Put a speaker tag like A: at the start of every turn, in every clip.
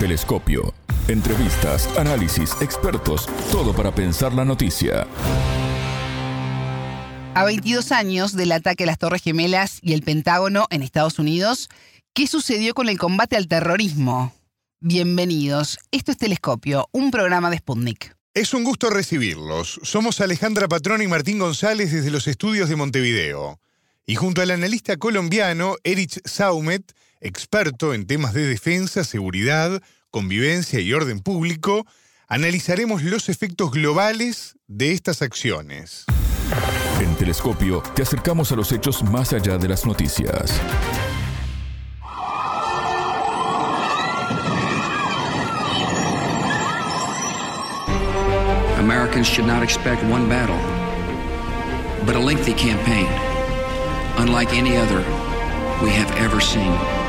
A: Telescopio. Entrevistas, análisis, expertos, todo para pensar la noticia.
B: A 22 años del ataque a las Torres Gemelas y el Pentágono en Estados Unidos, ¿qué sucedió con el combate al terrorismo? Bienvenidos. Esto es Telescopio, un programa de Sputnik.
C: Es un gusto recibirlos. Somos Alejandra Patrón y Martín González desde los estudios de Montevideo. Y junto al analista colombiano Erich Saumet, experto en temas de defensa, seguridad, convivencia y orden público, analizaremos los efectos globales de estas acciones.
A: En Telescopio te acercamos a los hechos más allá de las noticias.
D: Americans should not expect one battle, but a lengthy campaign, unlike any other we have ever seen.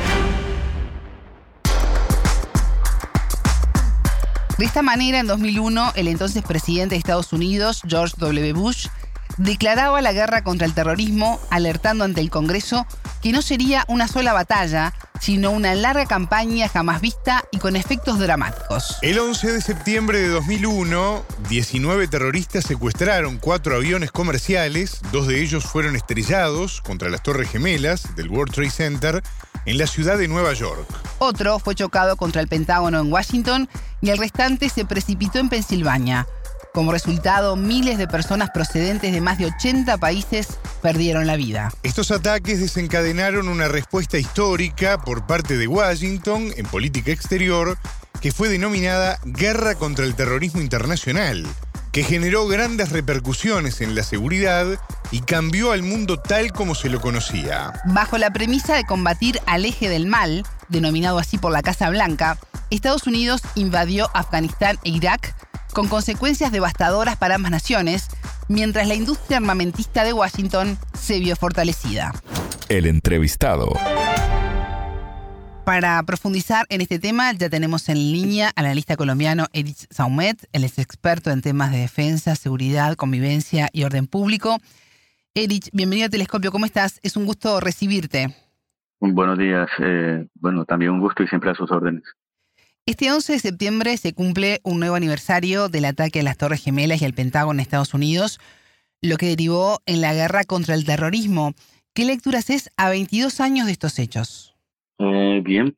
B: De esta manera, en 2001, el entonces presidente de Estados Unidos, George W. Bush, declaraba la guerra contra el terrorismo, alertando ante el Congreso que no sería una sola batalla, sino una larga campaña jamás vista y con efectos dramáticos.
C: El 11 de septiembre de 2001, 19 terroristas secuestraron cuatro aviones comerciales, dos de ellos fueron estrellados contra las Torres Gemelas del World Trade Center en la ciudad de Nueva York.
B: Otro fue chocado contra el Pentágono en Washington y el restante se precipitó en Pensilvania. Como resultado, miles de personas procedentes de más de 80 países perdieron la vida.
C: Estos ataques desencadenaron una respuesta histórica por parte de Washington en política exterior que fue denominada Guerra contra el Terrorismo Internacional, que generó grandes repercusiones en la seguridad y cambió al mundo tal como se lo conocía.
B: Bajo la premisa de combatir al eje del mal, denominado así por la Casa Blanca, Estados Unidos invadió Afganistán e Irak con consecuencias devastadoras para ambas naciones, mientras la industria armamentista de Washington se vio fortalecida.
A: El entrevistado.
B: Para profundizar en este tema, ya tenemos en línea al analista colombiano Edith Saumet, él es experto en temas de defensa, seguridad, convivencia y orden público. Edith, bienvenido a Telescopio, ¿cómo estás? Es un gusto recibirte.
E: Buenos días, eh, bueno, también un gusto y siempre a sus órdenes.
B: Este 11 de septiembre se cumple un nuevo aniversario del ataque a las Torres Gemelas y al Pentágono en Estados Unidos, lo que derivó en la guerra contra el terrorismo. ¿Qué lecturas es a 22 años de estos hechos?
E: Eh, bien,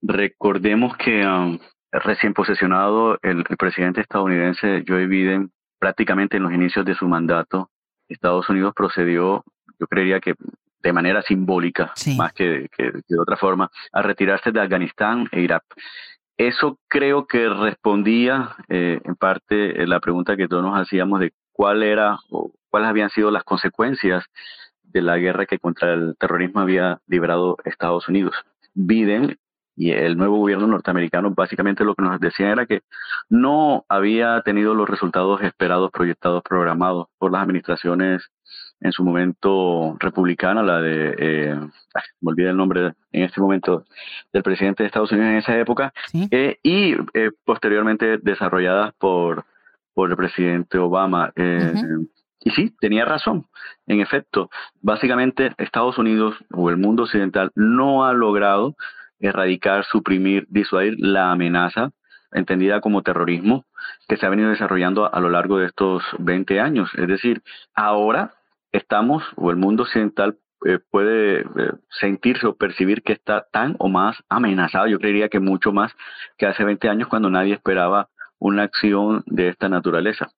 E: recordemos que um, recién posesionado el, presidente estadounidense Joe Biden, prácticamente en los inicios de su mandato, Estados Unidos procedió, yo creería que de manera simbólica, más que, que, de otra forma, a retirarse de Afganistán e Irak. Eso creo que respondía eh, en parte la pregunta que todos nos hacíamos de cuál era o cuáles habían sido las consecuencias de la guerra que contra el terrorismo había librado Estados Unidos. Biden y el nuevo gobierno norteamericano básicamente lo que nos decían era que no había tenido los resultados esperados, proyectados, programados por las administraciones en su momento republicana, la de, eh, me olvidé el nombre en este momento del presidente de Estados Unidos en esa época, eh, y eh, posteriormente desarrolladas por, por el presidente Obama. Eh, y sí, tenía razón. En efecto, básicamente Estados Unidos o el mundo occidental no ha logrado erradicar, suprimir, disuadir la amenaza entendida como terrorismo que se ha venido desarrollando a lo largo de estos 20 años. Es decir, ahora estamos, o el mundo occidental eh, puede eh, sentirse o percibir que está tan o más amenazado, yo creería que mucho más que hace 20 años cuando nadie esperaba una acción de esta naturaleza.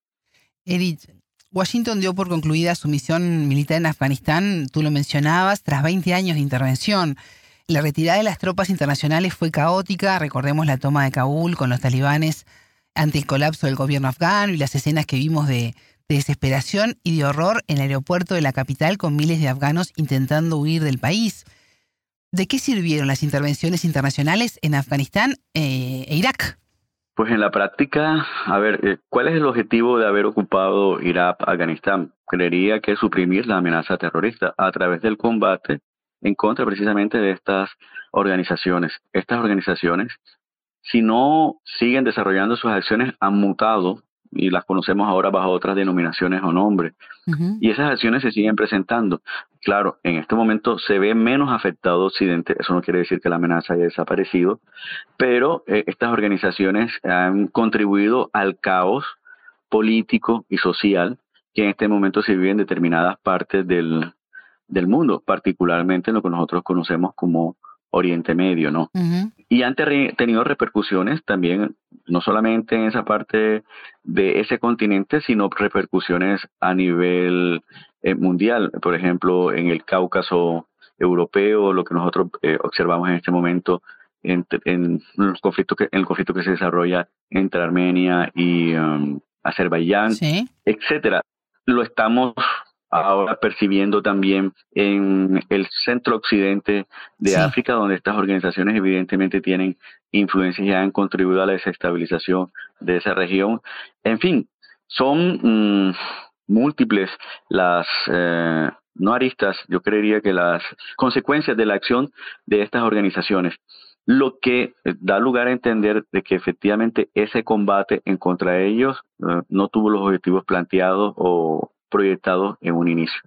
B: Edith, Washington dio por concluida su misión militar en Afganistán, tú lo mencionabas, tras 20 años de intervención. La retirada de las tropas internacionales fue caótica, recordemos la toma de Kabul con los talibanes ante el colapso del gobierno afgano y las escenas que vimos de, de desesperación y de horror en el aeropuerto de la capital con miles de afganos intentando huir del país. ¿De qué sirvieron las intervenciones internacionales en Afganistán eh, e Irak?
E: Pues en la práctica, a ver, eh, ¿cuál es el objetivo de haber ocupado Irak, Afganistán? Creería que suprimir la amenaza terrorista a través del combate en contra precisamente de estas organizaciones. Estas organizaciones, si no siguen desarrollando sus acciones, han mutado y las conocemos ahora bajo otras denominaciones o nombres. Y esas acciones se siguen presentando. Claro, en este momento se ve menos afectado Occidente, eso no quiere decir que la amenaza haya desaparecido, pero eh, estas organizaciones han contribuido al caos político y social que en este momento se vive en determinadas partes del, del mundo, particularmente en lo que nosotros conocemos como Oriente Medio, ¿no? Y han tenido repercusiones también, no solamente en esa parte de ese continente, sino repercusiones a nivel eh, mundial. Por ejemplo, en el Cáucaso europeo, lo que nosotros eh, observamos en este momento en, los conflictos que, en el conflicto que se desarrolla entre Armenia y um, Azerbaiyán, etcétera. Lo estamos ahora percibiendo también en el centro occidente de África, donde estas organizaciones evidentemente tienen influencias y han contribuido a la desestabilización de esa región. En fin, son mm, múltiples las, eh, no aristas, yo creería que las consecuencias de la acción de estas organizaciones lo que eh, da lugar a entender de que efectivamente ese combate en contra de ellos eh, no tuvo los objetivos planteados o proyectados en un inicio.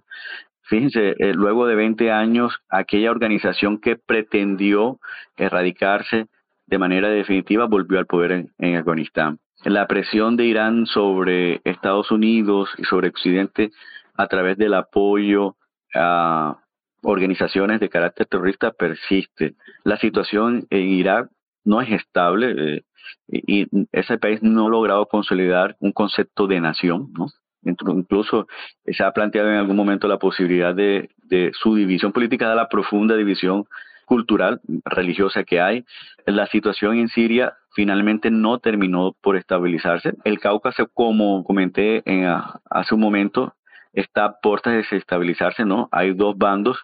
E: Fíjense, eh, luego de 20 años, aquella organización que pretendió erradicarse de manera definitiva volvió al poder en, Afganistán. La presión de Irán sobre Estados Unidos y sobre Occidente a través del apoyo a organizaciones de carácter terrorista persiste. La situación en Irak no es estable eh, y ese país no ha logrado consolidar un concepto de nación, ¿no? Incluso se ha planteado en algún momento la posibilidad de, su división política, de la profunda división cultural, religiosa que hay. La situación en Siria finalmente no terminó por estabilizarse. El Cáucaso, como comenté en, hace un momento, está a puertas de desestabilizarse, ¿no? Hay dos bandos.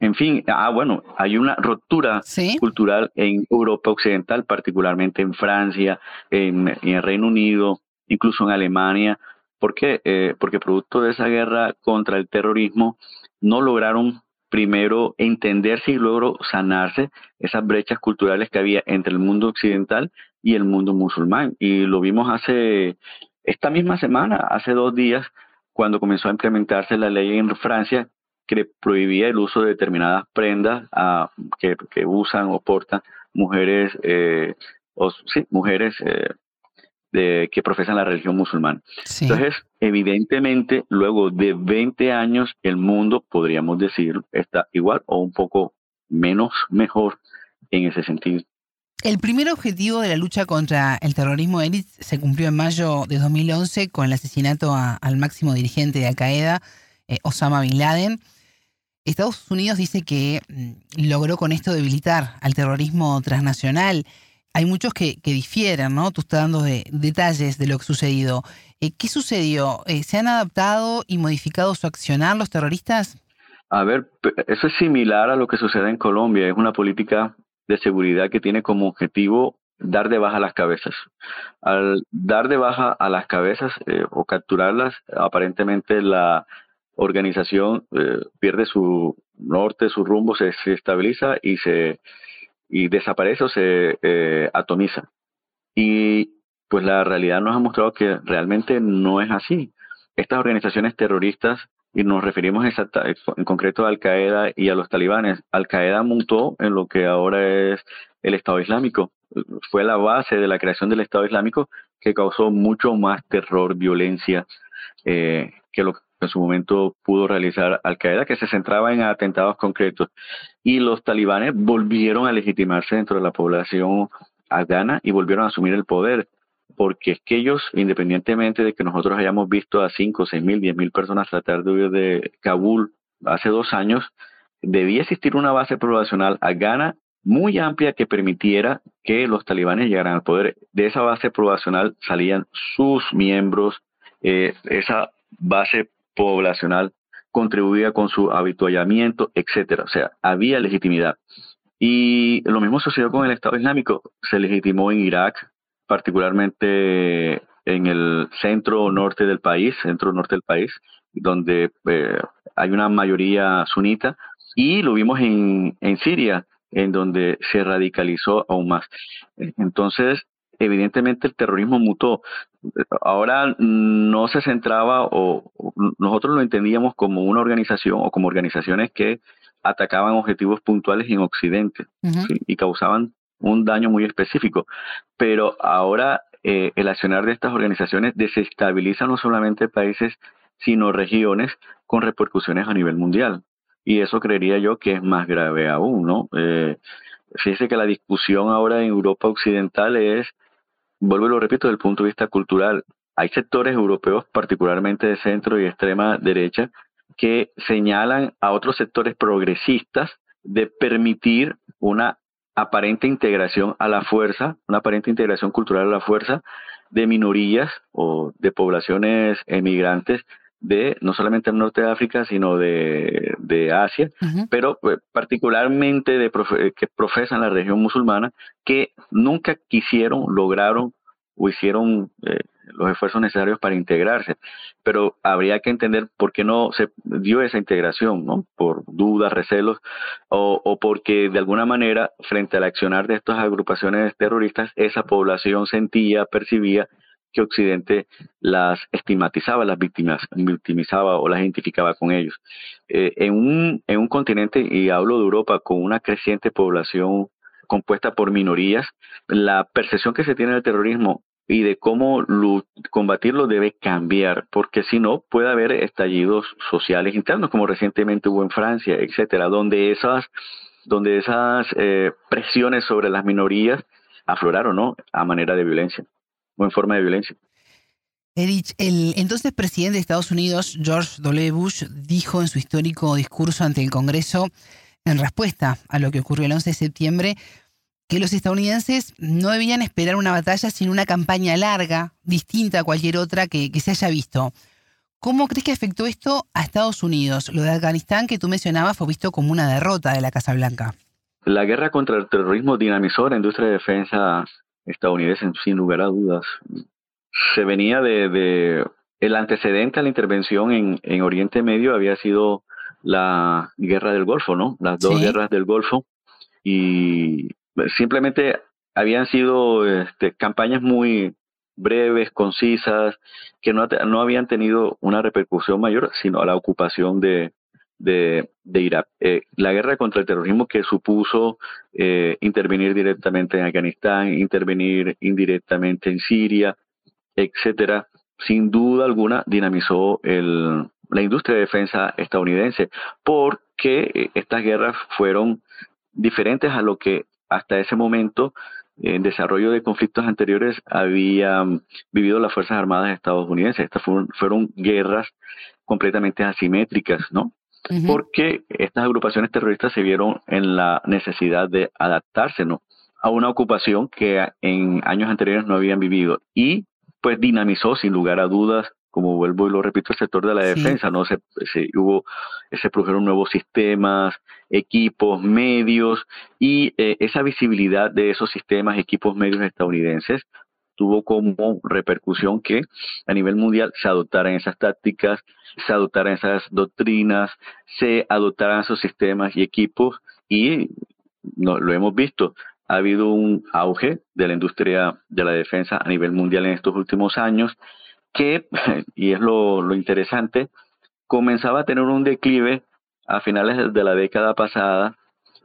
E: En fin, ah, bueno, hay una ruptura cultural en Europa Occidental, particularmente en Francia, en, en el Reino Unido, incluso en Alemania, ¿Por qué? Eh, porque producto de esa guerra contra el terrorismo no lograron primero entenderse y luego sanarse esas brechas culturales que había entre el mundo occidental y el mundo musulmán. Y lo vimos hace, esta misma semana, hace dos días, cuando comenzó a implementarse la ley en Francia que prohibía el uso de determinadas prendas a, que, usan o portan mujeres, eh, o, sí, mujeres eh, de, que profesan la religión musulmana. Entonces, evidentemente, luego de 20 años, el mundo, podríamos decir, está igual o un poco menos mejor en ese sentido.
B: El primer objetivo de la lucha contra el terrorismo élite se cumplió en mayo de 2011 con el asesinato al máximo dirigente de Al Qaeda, eh, Osama Bin Laden. Estados Unidos dice que mm, logró con esto debilitar al terrorismo transnacional hay muchos que, difieren, ¿no? Tú estás dando detalles de lo que ha sucedido. Eh, ¿Qué sucedió? Eh, ¿Se han adaptado y modificado su accionar los terroristas?
E: A ver, eso es similar a lo que sucede en Colombia. Es una política de seguridad que tiene como objetivo dar de baja las cabezas. Al dar de baja a las cabezas eh, o capturarlas, aparentemente la organización pierde su norte, su rumbo, se estabiliza y se y desaparece o se eh, atomiza. Y pues la realidad nos ha mostrado que realmente no es así. Estas organizaciones terroristas, y nos referimos en concreto a Al Qaeda y a los talibanes, Al Qaeda montó en lo que ahora es el Estado Islámico. Fue la base de la creación del Estado Islámico que causó mucho más terror, violencia eh, que lo en su momento pudo realizar Al Qaeda, que se centraba en atentados concretos. Y los talibanes volvieron a legitimarse dentro de la población afgana y volvieron a asumir el poder. Porque es que ellos, independientemente de que nosotros hayamos visto a 5, 6 mil, 10 mil personas tratar de huir de Kabul hace dos años, debía existir una base poblacional afgana muy amplia que permitiera que los talibanes llegaran al poder. De esa base poblacional salían sus miembros, eh, esa base poblacional contribuía con su habituallamiento, etcétera. O sea, había legitimidad. Y lo mismo sucedió con el Estado Islámico. Se legitimó en Irak, particularmente en el centro norte del país, centro norte del país, donde eh, hay una mayoría sunita, y lo vimos en, en Siria, en donde se radicalizó aún más. Entonces, evidentemente el terrorismo mutó. Ahora no se centraba o, nosotros lo entendíamos como una organización o como organizaciones que atacaban objetivos puntuales en Occidente y causaban un daño muy específico. Pero ahora eh, el accionar de estas organizaciones desestabiliza no solamente países, sino regiones con repercusiones a nivel mundial. Y eso creería yo que es más grave aún, ¿no? Eh, fíjese que la discusión ahora en Europa Occidental es, vuelvo y lo repito, desde el punto de vista cultural. Hay sectores europeos, particularmente de centro y extrema derecha, que señalan a otros sectores progresistas de permitir una aparente integración a la fuerza, una aparente integración cultural a la fuerza de minorías o de poblaciones emigrantes de no solamente el norte de África, sino de, de Asia, pero eh, particularmente de que profesan la región musulmana, que nunca quisieron, lograron o hicieron eh, los esfuerzos necesarios para integrarse. Pero habría que entender por qué no se dio esa integración, ¿no? Por dudas, recelos, o, o porque de alguna manera, frente al accionar de estas agrupaciones terroristas, esa población sentía, percibía que Occidente las estigmatizaba, las victimizaba o las identificaba con ellos. Eh, en, un, en un continente, y hablo de Europa, con una creciente población compuesta por minorías, la percepción que se tiene del terrorismo y de cómo combatirlo debe cambiar, porque si no puede haber estallidos sociales internos, como recientemente hubo en Francia, etcétera, donde esas, donde esas eh, presiones sobre las minorías afloraron, ¿no? A manera de violencia o en forma de violencia.
B: Erich, el entonces presidente de Estados Unidos, George W. Bush, dijo en su histórico discurso ante el Congreso, en respuesta a lo que ocurrió el 11 de septiembre, que los estadounidenses no debían esperar una batalla sino una campaña larga, distinta a cualquier otra que, que se haya visto. ¿Cómo crees que afectó esto a Estados Unidos? Lo de Afganistán que tú mencionabas fue visto como una derrota de la Casa Blanca.
E: La guerra contra el terrorismo dinamizó la industria de defensa estadounidense, sin lugar a dudas. Se venía de, el antecedente a la intervención en, en, Oriente Medio había sido la guerra del Golfo, ¿no? Las dos guerras del Golfo y simplemente habían sido este, campañas muy breves, concisas, que no, no habían tenido una repercusión mayor, sino a la ocupación de, de, Irak. Eh, la guerra contra el terrorismo que supuso eh, intervenir directamente en Afganistán, intervenir indirectamente en Siria, etcétera, sin duda alguna dinamizó el, la industria de defensa estadounidense, porque eh, estas guerras fueron diferentes a lo que hasta ese momento en desarrollo de conflictos anteriores habían vivido las Fuerzas Armadas estadounidenses. Estas fueron, fueron guerras completamente asimétricas, ¿no? Porque estas agrupaciones terroristas se vieron en la necesidad de adaptarse ¿no? a una ocupación que en años anteriores no habían vivido y pues dinamizó sin lugar a dudas como vuelvo y lo repito, el sector de la defensa, ¿no? Se, se, hubo, se produjeron nuevos sistemas, equipos, medios, y eh, esa visibilidad de esos sistemas, equipos, medios estadounidenses tuvo como repercusión que a nivel mundial se adoptaran esas tácticas, se adoptaran esas doctrinas, se adoptaran esos sistemas y equipos y lo hemos visto, ha habido un auge de la industria de la defensa a nivel mundial en estos últimos años que, y es lo, lo interesante, comenzaba a tener un declive a finales de la década pasada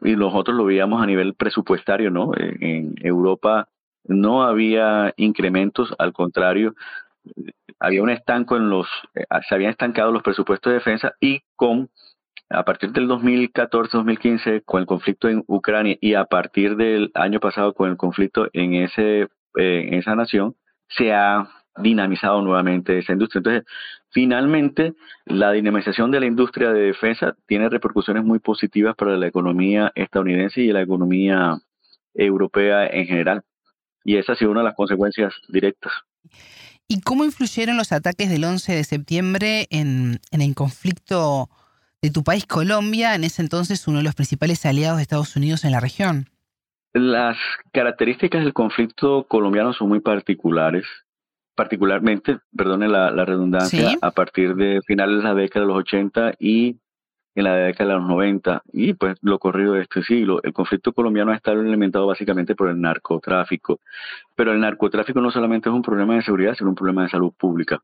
E: y nosotros lo veíamos a nivel presupuestario, ¿no? En Europa no había incrementos, al contrario, había un estanco en los, eh, se habían estancado los presupuestos de defensa y con, a partir del 2014-2015, con el conflicto en Ucrania y a partir del año pasado con el conflicto en, ese, eh, en esa nación, se ha dinamizado nuevamente esa industria. Entonces, finalmente, la dinamización de la industria de defensa tiene repercusiones muy positivas para la economía estadounidense y la economía europea en general. Y esa ha sido una de las consecuencias directas.
B: ¿Y cómo influyeron los ataques del 11 de septiembre en, el conflicto de tu país, Colombia, en ese entonces uno de los principales aliados de Estados Unidos en la región?
E: Las características del conflicto colombiano son muy particulares, particularmente, perdone la, redundancia, a partir de finales de la década de los 80 y en la década de los 90 y pues lo corrido de este siglo. El conflicto colombiano ha estado alimentado básicamente por el narcotráfico, pero el narcotráfico no solamente es un problema de seguridad, sino un problema de salud pública,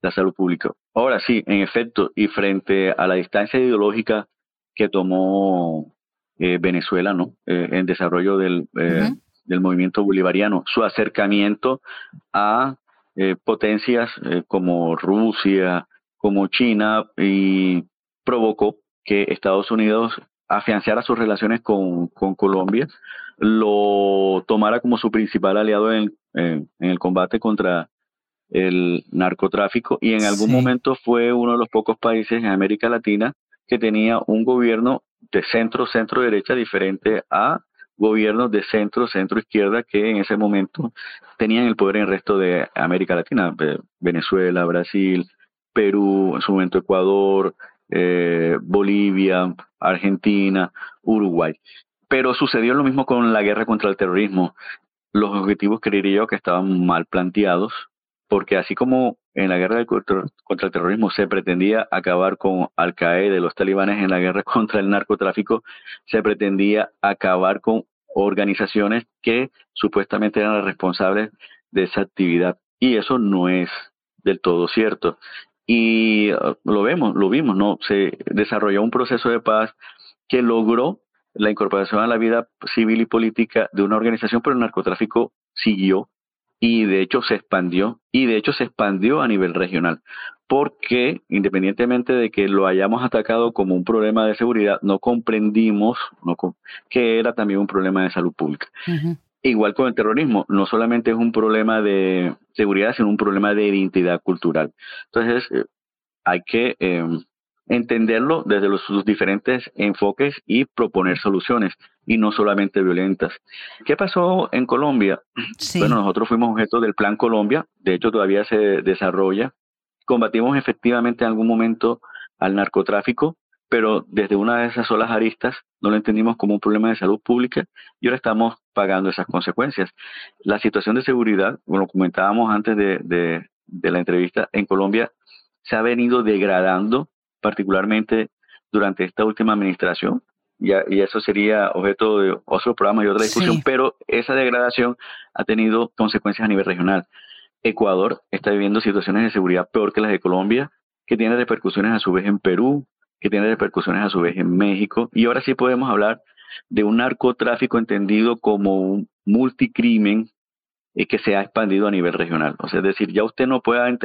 E: la salud pública. Ahora sí, en efecto, y frente a la distancia ideológica que tomó eh, Venezuela, ¿no? Eh, en desarrollo del, eh, del movimiento bolivariano, su acercamiento a potencias como Rusia, como China, y provocó que Estados Unidos afianzara sus relaciones con, Colombia, lo tomara como su principal aliado en, el combate contra el narcotráfico. Y en algún momento fue uno de los pocos países en América Latina que tenía un gobierno de centro, centro derecha diferente a gobiernos de centro, centro izquierda que en ese momento tenían el poder en el resto de América Latina, Venezuela, Brasil, Perú, en su momento Ecuador, eh, Bolivia, Argentina, Uruguay. Pero sucedió lo mismo con la guerra contra el terrorismo. Los objetivos creería yo que estaban mal planteados, porque así como en la guerra contra, el terrorismo se pretendía acabar con Al Qaeda y los talibanes en la guerra contra el narcotráfico, se pretendía acabar con organizaciones que supuestamente eran las responsables de esa actividad. Y eso no es del todo cierto y uh, lo vemos, lo vimos, ¿no? Se desarrolló un proceso de paz que logró la incorporación a la vida civil y política de una organización, pero el narcotráfico siguió y de hecho se expandió y de hecho se expandió a nivel regional porque independientemente de que lo hayamos atacado como un problema de seguridad, no comprendimos que era también un problema de salud pública. Igual con el terrorismo, no solamente es un problema de seguridad, sino un problema de identidad cultural. Entonces, eh, hay que em, entenderlo desde los, sus diferentes enfoques y proponer soluciones, y no solamente violentas. ¿Qué pasó en Colombia? Bueno, nosotros fuimos objeto del Plan Colombia, de hecho todavía se desarrolla. Combatimos efectivamente en algún momento al narcotráfico, pero desde una de esas solas aristas no lo entendimos como un problema de salud pública y ahora estamos pagando esas consecuencias. La situación de seguridad, como comentábamos antes de, la entrevista, en Colombia se ha venido degradando, particularmente durante esta última administración, y, y eso sería objeto de otro programa y otra discusión, pero esa degradación ha tenido consecuencias a nivel regional. Ecuador está viviendo situaciones de seguridad peor que las de Colombia, que tiene repercusiones a su vez en Perú, que tiene repercusiones a su vez en México. Y ahora sí podemos hablar de un narcotráfico entendido como un multicrimen eh, que se ha expandido a nivel regional. O sea, es decir, ya usted no puede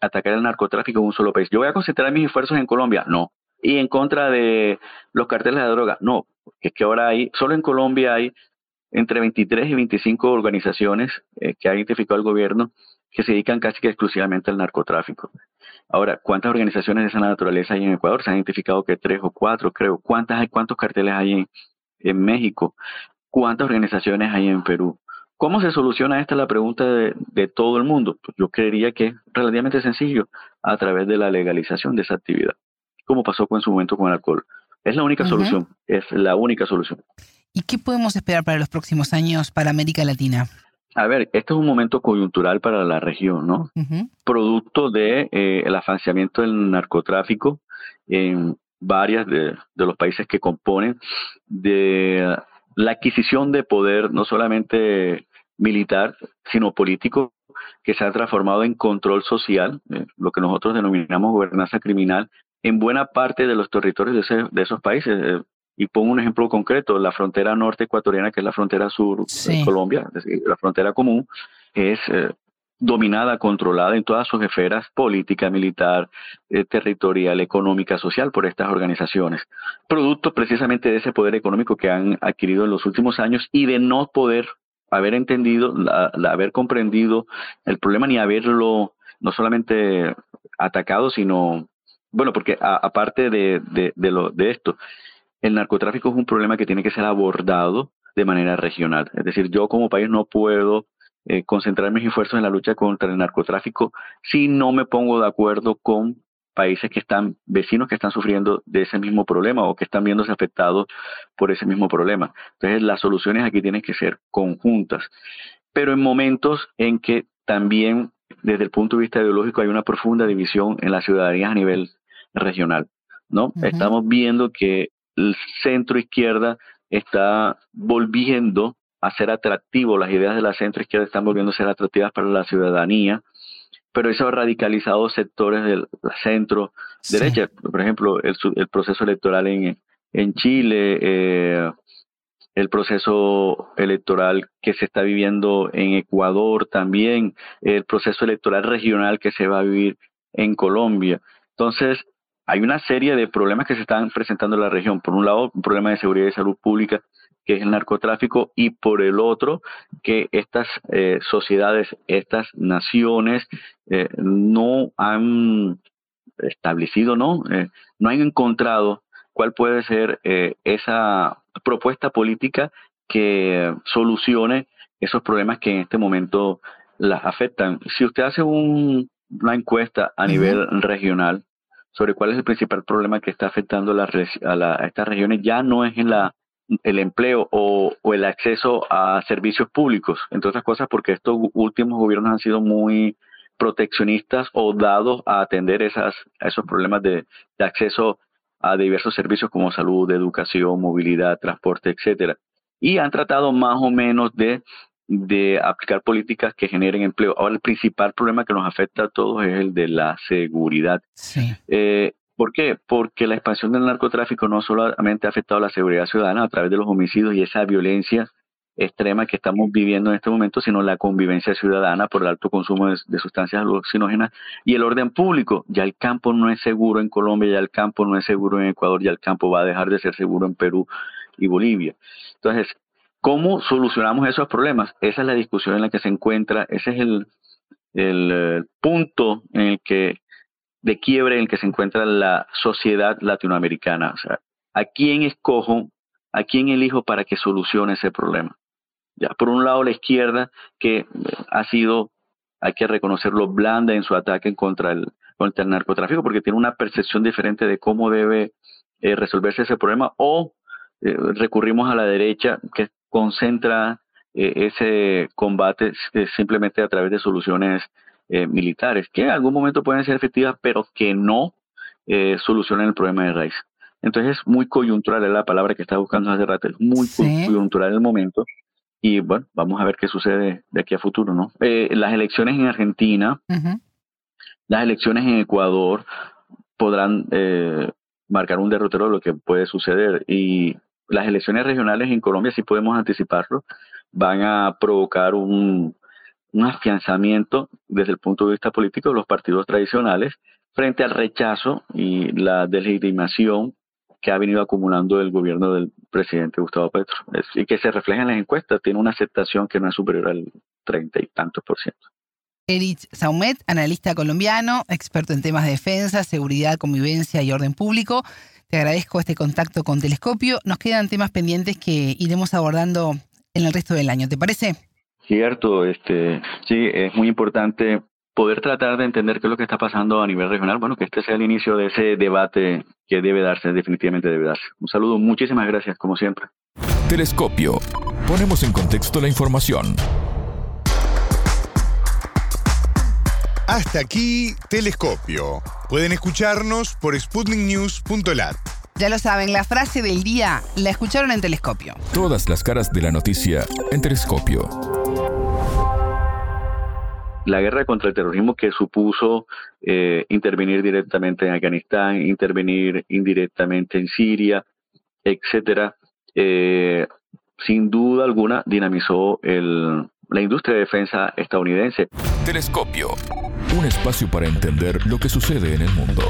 E: atacar el narcotráfico en un solo país. Yo voy a concentrar mis esfuerzos en Colombia, no. Y en contra de los carteles de droga, no. Es que ahora hay, solo en Colombia hay entre 23 y 25 organizaciones eh, que ha identificado el gobierno que se dedican casi que exclusivamente al narcotráfico. Ahora, ¿cuántas organizaciones de esa naturaleza hay en Ecuador? Se han identificado que tres o cuatro, creo. ¿Cuántas hay, cuántos carteles hay en, México? ¿Cuántas organizaciones hay en Perú? ¿Cómo se soluciona esta la pregunta de, todo el mundo? Pues yo creería que es relativamente sencillo a través de la legalización de esa actividad, como pasó con, en su momento con el alcohol. Es la única solución, es la única solución.
B: ¿Y qué podemos esperar para los próximos años para América Latina?
E: A ver, este es un momento coyuntural para la región, ¿no? Producto de eh, el afanciamiento del narcotráfico en varias de, los países que componen, de la adquisición de poder no solamente militar, sino político, que se ha transformado en control social, eh, lo que nosotros denominamos gobernanza criminal, en buena parte de los territorios de, de esos países. Eh, y pongo un ejemplo concreto, la frontera norte ecuatoriana, que es la frontera sur de Colombia, es decir, la frontera común, es eh, dominada, controlada en todas sus esferas, política, militar, eh, territorial, económica, social, por estas organizaciones. Producto precisamente de ese poder económico que han adquirido en los últimos años y de no poder haber entendido, haber comprendido el problema ni haberlo no solamente atacado, sino, bueno, porque aparte de, de, de, lo, de esto, el narcotráfico es un problema que tiene que ser abordado de manera regional. Es decir, yo como país no puedo eh, concentrar mis esfuerzos en la lucha contra el narcotráfico si no me pongo de acuerdo con países que están, vecinos que están sufriendo de ese mismo problema o que están viéndose afectados por ese mismo problema. Entonces, las soluciones aquí tienen que ser conjuntas, pero en momentos en que también, desde el punto de vista ideológico, hay una profunda división en las ciudadanías a nivel regional. ¿no? Estamos viendo que el centro izquierda está volviendo a ser atractivo, las ideas de la centro izquierda están volviendo a ser atractivas para la ciudadanía, pero eso ha radicalizado sectores del centro derecha, por ejemplo, el, el, proceso electoral en, en Chile, eh, el proceso electoral que se está viviendo en Ecuador también, el proceso electoral regional que se va a vivir en Colombia. Entonces, hay una serie de problemas que se están presentando en la región. Por un lado, un problema de seguridad y salud pública, que es el narcotráfico, y por el otro, que estas eh, sociedades, estas naciones eh, no han establecido, no, eh, no han encontrado cuál puede ser esa propuesta política que solucione esos problemas que en este momento las afectan. Si usted hace una encuesta a nivel regional, sobre cuál es el principal problema que está afectando a, estas regiones ya no es la el empleo o, el acceso a servicios públicos, entre otras cosas porque estos últimos gobiernos han sido muy proteccionistas o dados a atender esas, esos problemas de, acceso a diversos servicios como salud, educación, movilidad, transporte, etcétera. Y han tratado más o menos de de aplicar políticas que generen empleo. Ahora, el principal problema que nos afecta a todos es el de la seguridad. Eh, ¿Por qué? Porque la expansión del narcotráfico no solamente ha afectado a la seguridad ciudadana a través de los homicidios y esa violencia extrema que estamos viviendo en este momento, sino la convivencia ciudadana por el alto consumo de, de, sustancias alucinógenas y el orden público. Ya el campo no es seguro en Colombia, ya el campo no es seguro en Ecuador, ya el campo va a dejar de ser seguro en Perú y Bolivia. Entonces, ¿Cómo solucionamos esos problemas? Esa es la discusión en la que se encuentra, ese es el, eh, punto en el que de quiebre en el que se encuentra la sociedad latinoamericana. O sea, ¿a quién escojo, a quién elijo para que solucione ese problema? Por un lado la izquierda que eh, ha sido, hay que reconocerlo, blanda en su ataque contra el, contra el narcotráfico porque tiene una percepción diferente de cómo debe eh, resolverse ese problema o recurrimos a la derecha que concentra eh, ese combate eh, simplemente a través de soluciones eh, militares, que en algún momento pueden ser efectivas, pero que no solucionan el problema de raíz. Entonces es muy coyuntural, es la palabra que está buscando hace rato, es muy coyuntural el momento. Y bueno, vamos a ver qué sucede de aquí a futuro, ¿no? las elecciones en Argentina, las elecciones en Ecuador podrán marcar un derrotero de lo que puede suceder. Y las elecciones regionales en Colombia, si podemos anticiparlo, van a provocar un, afianzamiento desde el punto de vista político de los partidos tradicionales frente al rechazo y la deslegitimación que ha venido acumulando el gobierno del presidente Gustavo Petro y que se refleja en las encuestas, tiene una aceptación que no es superior al treinta y tantos por ciento.
B: Erich Saumet, analista colombiano, experto en temas de defensa, seguridad, convivencia y orden público. Te agradezco este contacto con Telescopio. Nos quedan temas pendientes que iremos abordando en el resto del año. ¿Te parece?
E: Cierto, este, sí, es muy importante poder tratar de entender qué es lo que está pasando a nivel regional. Bueno, que este sea el inicio de ese debate que debe darse, definitivamente debe darse. Un saludo, muchísimas gracias, como siempre.
A: Telescopio. Ponemos en contexto la información.
C: Hasta aquí, Telescopio. Pueden escucharnos por sputniknews.lat.
B: Ya lo saben, la frase del día la escucharon en Telescopio.
A: Todas las caras de la noticia en Telescopio.
E: La guerra contra el terrorismo que supuso eh, intervenir directamente en Afganistán, intervenir indirectamente en Siria, etcétera, eh, sin duda alguna dinamizó el, la industria de defensa estadounidense.
A: Telescopio, un espacio para entender lo que sucede en el mundo.